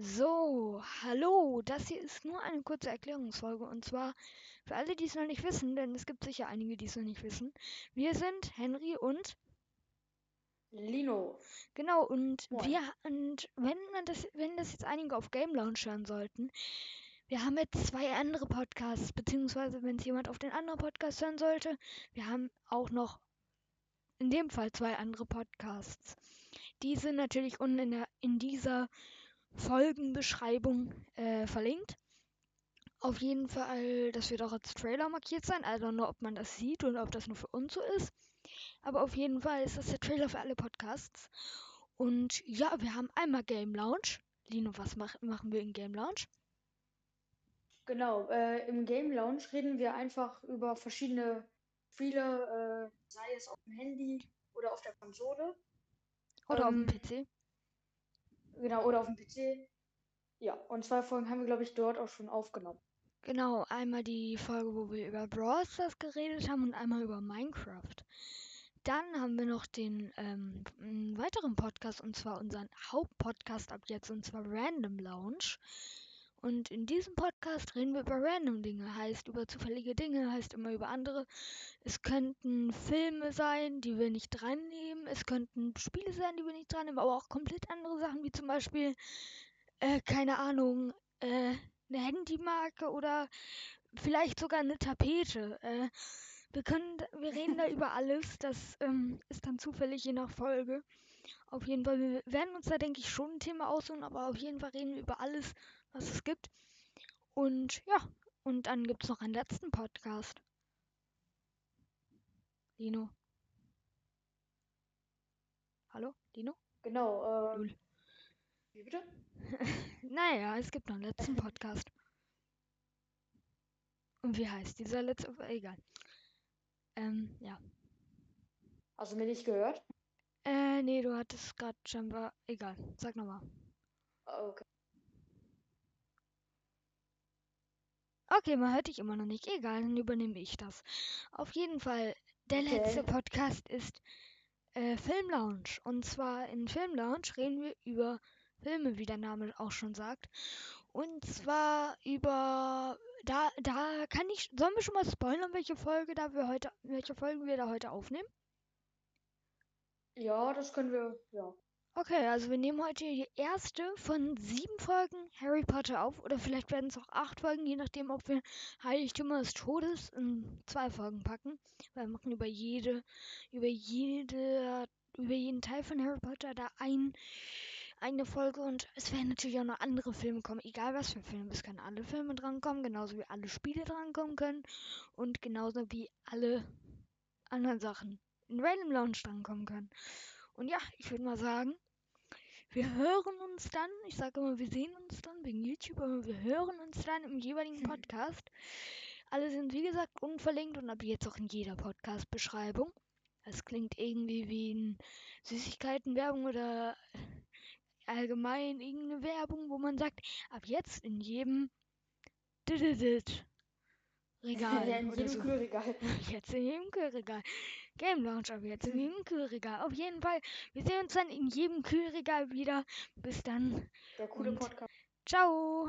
So, hallo, das hier ist nur eine kurze Erklärungsfolge und zwar für alle, die es noch nicht wissen, denn es gibt sicher einige, die es noch nicht wissen. Wir sind Henry und Lino. genau und Moin. wir und wenn man das wenn das jetzt einige auf Game Lounge hören sollten, wir haben jetzt zwei andere Podcasts, beziehungsweise wenn es jemand auf den anderen Podcast hören sollte, wir haben auch noch in dem Fall zwei andere Podcasts. Die sind natürlich unten in, der, in dieser Folgenbeschreibung äh, verlinkt. Auf jeden Fall, das wird auch als Trailer markiert sein. Also nur, ob man das sieht und ob das nur für uns so ist. Aber auf jeden Fall ist das der Trailer für alle Podcasts. Und ja, wir haben einmal Game Lounge. Lino, was mach, machen wir in Game Lounge? Genau, äh, im Game Lounge reden wir einfach über verschiedene Spiele, äh, sei es auf dem Handy oder auf der Konsole. Oder Ähm, auf dem PC? Genau, oder auf dem PC. Ja, und zwei Folgen haben wir, glaube ich, dort auch schon aufgenommen. Genau, einmal die Folge, wo wir über Brawl Stars geredet haben und einmal über Minecraft. Dann haben wir noch den ähm, weiteren Podcast und zwar unseren Hauptpodcast ab jetzt und zwar Random Lounge. Und in diesem Podcast reden wir über random Dinge, heißt über zufällige Dinge, heißt immer über andere. Es könnten Filme sein, die wir nicht dran nehmen. Es könnten Spiele sein, die wir nicht dran nehmen, aber auch komplett andere Sachen, wie zum Beispiel, äh, keine Ahnung, äh, eine Handymarke oder vielleicht sogar eine Tapete. Äh, wir können, wir reden da über alles. Das ähm, ist dann zufällig je nach Folge. Auf jeden Fall, wir werden uns da, denke ich, schon ein Thema aussuchen, aber auf jeden Fall reden wir über alles, was es gibt. Und ja, und dann gibt es noch einen letzten Podcast. Lino. Hallo, Lino? Genau, äh, Lul. wie bitte? Naja, es gibt noch einen letzten Podcast. Und wie heißt dieser letzte? Egal. Ähm, ja. Hast du mir nicht gehört? Äh, nee, du hattest gerade scheinbar. Egal. Sag nochmal. Okay. Okay, man hört dich immer noch nicht. Egal, dann übernehme ich das. Auf jeden Fall, der Okay. letzte Podcast ist äh, Film Lounge. Und zwar in Film Lounge reden wir über Filme, wie der Name auch schon sagt. Und zwar über. Da, da kann ich. Sollen wir schon mal spoilern, welche Folge da wir heute, welche Folgen wir da heute aufnehmen? Ja, das können wir, ja. Okay, also wir nehmen heute die erste von sieben Folgen Harry Potter auf. Oder vielleicht werden es auch acht Folgen, je nachdem, ob wir Heiligtümer des Todes in zwei Folgen packen. Weil wir machen über jede, über jede, über jeden Teil von Harry Potter da ein, eine Folge. Und es werden natürlich auch noch andere Filme kommen. Egal was für Filme. Es können alle Filme drankommen, genauso wie alle Spiele drankommen können. Und genauso wie alle anderen Sachen in Random Lounge drankommen können. Und ja, ich würde mal sagen, wir hören uns dann, ich sage immer, wir sehen uns dann wegen YouTube, aber wir hören uns dann im jeweiligen Podcast. Alle sind wie gesagt unverlinkt und ab jetzt auch in jeder Podcast-Beschreibung. Das klingt irgendwie wie ein Süßigkeitenwerbung oder allgemein irgendeine Werbung, wo man sagt, ab jetzt in jedem Regal Ja, in jedem so. Kühlregal. Jetzt in jedem Kühlregal. Game Launch aber jetzt in jedem Kühlregal. Auf jeden Fall. Wir sehen uns dann in jedem Kühlregal wieder. Bis dann. Der coole Podcast. Ciao.